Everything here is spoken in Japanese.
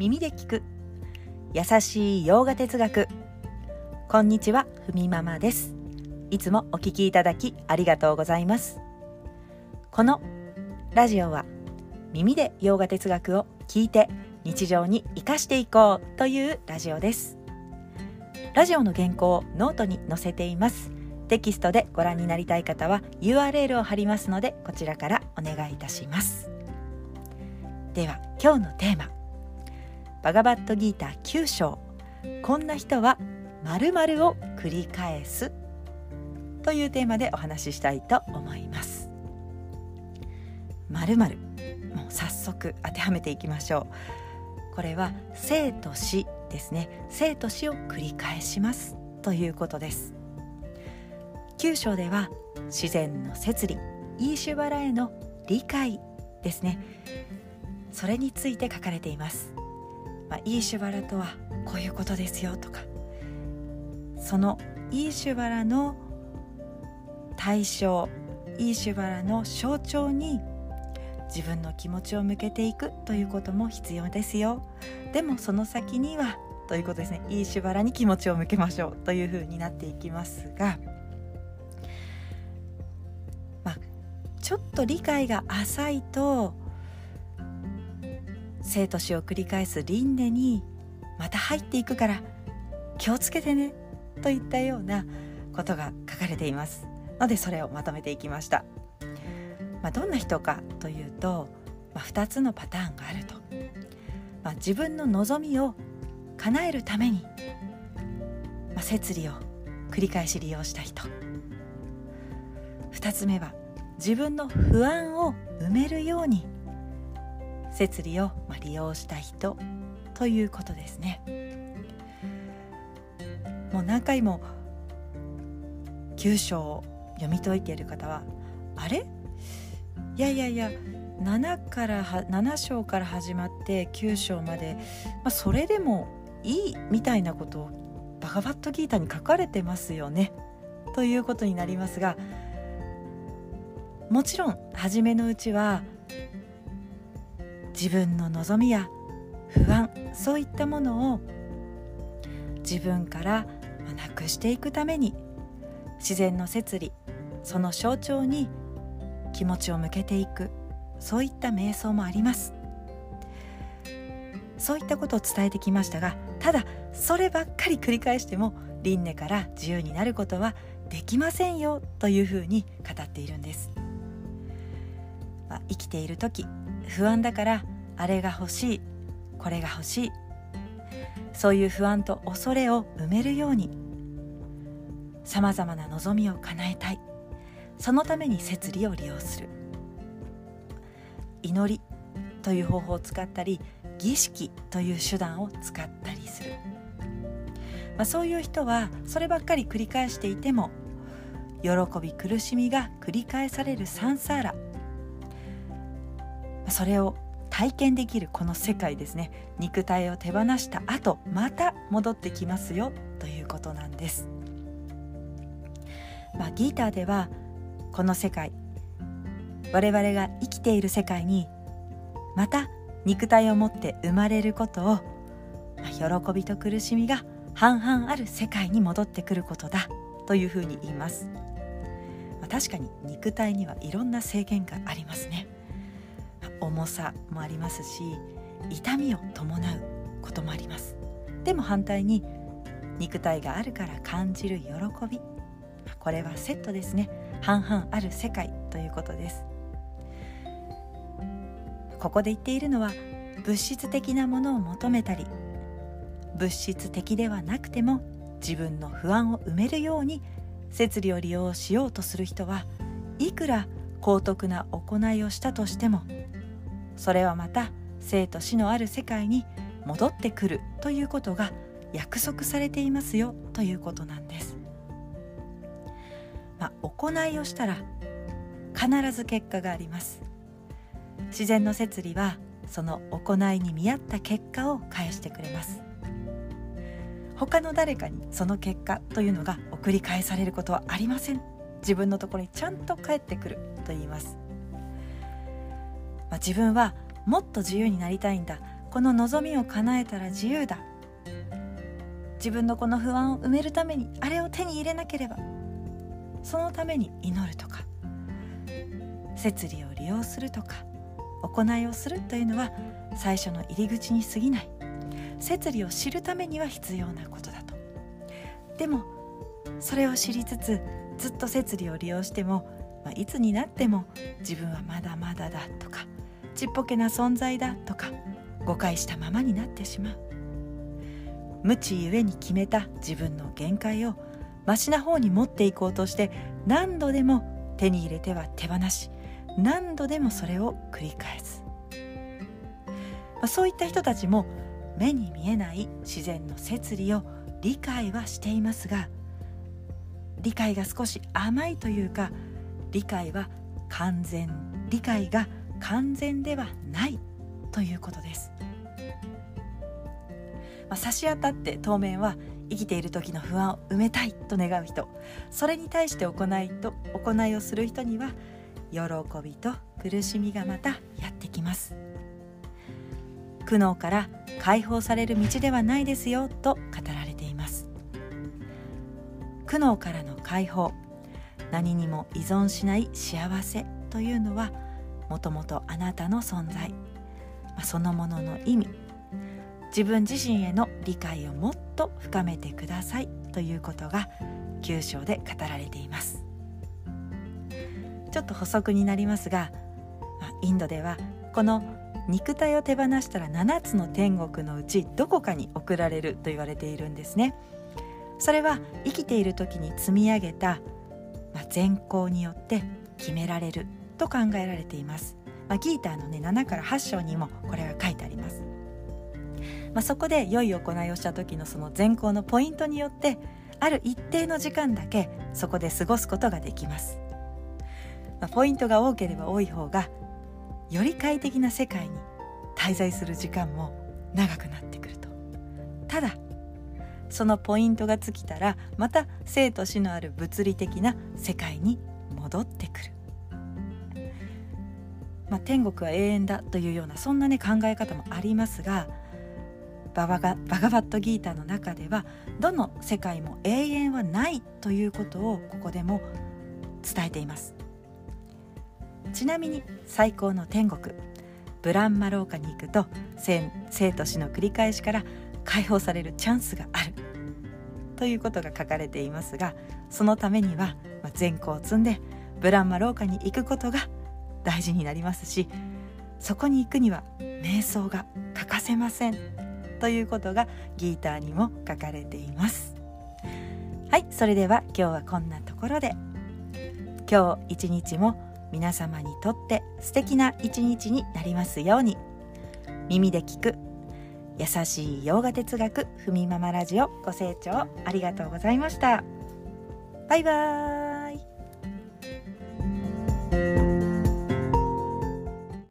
耳で聞く。優しいヨーガ哲学。こんにちはふみママです。いつもお聞きいただきありがとうございます。このラジオは耳でヨーガ哲学を聞いて日常に生かしていこうというラジオです。ラジオの原稿をノートに載せています。テキストでご覧になりたい方は URL を貼りますのでこちらからお願いいたします。では今日のテーマ。バガバットギーター9章。こんな人は〇〇を繰り返す。というテーマでお話ししたいと思います。〇〇。もう早速当てはめていきましょう。これは生と死ですね。生と死を繰り返します。ということです。9章では自然の摂理。イーシュバラへの理解ですね。それについて書かれています、まあ、イーシュバラとはこういうことですよとか。そのイーシュバラの対象イーシュバラの象徴に自分の気持ちを向けていくということも必要ですよ。でもその先にはということですね。いいしばらに気持ちを向けましょうというふうになっていきますが、まあ、ちょっと理解が浅いと生と死を繰り返す輪廻にまた入っていくから気をつけてねといったようなことが書かれています。のでそれをまとめていきました。まあ、どんな人かというと、まあ、2つのパターンがあると、まあ、自分の望みを叶えるために、まあ、摂理を繰り返し利用した人。2つ目は自分の不安を埋めるように摂理を利用した人ということですね。もう何回も9章を読み解いている方はあれ？いやいやいや7から7章から始まって9章まで、まあ、それでもいいみたいなことをバガバットギータに書かれてますよね。ということになりますがもちろん初めのうちは自分の望みや不安そういったものを自分からなくしていくために自然の摂理その象徴に気持ちを向けていくそういった瞑想もあります。そういったことを伝えてきましたがただそればっかり繰り返しても輪廻から自由になることはできませんよというふうに語っているんです、まあ、生きている時不安だからあれが欲しいこれが欲しい。そういう不安と恐れを埋めるようにさまざまな望みを叶えたい。そのために摂理を利用する。祈りという方法を使ったり儀式という手段を使ったりする、まあ、そういう人はそればっかり繰り返していても喜び苦しみが繰り返されるサンサーラ。それを体験できるこの世界ですね。肉体を手放した後また戻ってきますよ。ということなんです、まあ、ギーターではこの世界我々が生きている世界にまた肉体を持って生まれることを喜びと苦しみが半々ある世界に戻ってくることだ。というふうに言います、ま、確かに肉体にはいろんな制限がありますね。重さもありますし痛みを伴うこともあります。でも反対に肉体があるから感じる喜び。これはセットですね。半々ある世界ということです。ここで言っているのは物質的なものを求めたり物質的ではなくても自分の不安を埋めるように摂理を利用しようとする人はいくら高徳な行いをしたとしてもそれはまた生と死のある世界に戻ってくるということが約束されていますよということなんです。まあ、行いをしたら必ず結果があります。自然の摂理はその行いに見合った結果を返してくれます。他の誰かにその結果というのが送り返されることはありません。自分のところにちゃんと返ってくると言います、まあ、自分はもっと自由になりたいんだ。この望みを叶えたら自由だ。自分のこの不安を埋めるためにあれを手に入れなければ。そのために祈るとか。摂理を利用するとか。行いをするというのは最初の入り口に過ぎない。摂理を知るためには必要なことだと。でもそれを知りつつずっと摂理を利用しても、まあ、いつになっても自分はまだまだだとか。ちっぽけな存在だとか誤解したままになってしまう。無知ゆえに決めた自分の限界をマシな方に持っていこうとして何度でも手に入れては手放し何度でもそれを繰り返す、まあ、そういった人たちも目に見えない自然の摂理を理解はしていますが理解が少し甘いというか理解は完全理解が完全ではないということです、まあ、差し当たって当面は生きている時の不安を埋めたいと願う人それに対して行いと行いをする人には喜びと苦しみがまたやってきます。苦悩から解放される道ではないですよと語られています。苦悩からの解放何にも依存しない幸せというのはもともとあなたの存在。そのものの意味。自分自身への理解をもっと深めてくださいということが9章で語られています。ちょっと補足になりますがインドではこの肉体を手放したら7つの天国のうちどこかに送られると言われているんですね。それは生きている時に積み上げた、まあ、善行によって決められると考えられています、まあ、ギーターのね7から8章にもこれが書いてあります。まあ、そこで良い行いをした時のその善行のポイントによってある一定の時間だけそこで過ごすことができます。まあ、ポイントが多ければ多い方がより快適な世界に滞在する時間も長くなってくると。ただそのポイントが尽きたらまた生と死のある物理的な世界に戻ってくる、まあ、天国は永遠だというようなそんなね考え方もありますがババガバガバットギーターの中ではどの世界も永遠はないということをここでも伝えています。ちなみに最高の天国ブランマ廊下に行くと生と死の繰り返しから解放されるチャンスがある。ということが書かれていますがそのためには、まあ、善行を積んでブランマ廊下に行くことが大事になりますしそこに行くには瞑想が欠かせません。ということがギーターにも書かれています。はいそれでは今日はこんなところで。今日一日も皆様にとって素敵な一日になりますように。耳で聞く優しい洋画哲学ふみママラジオご清聴ありがとうございました。バイバーイ。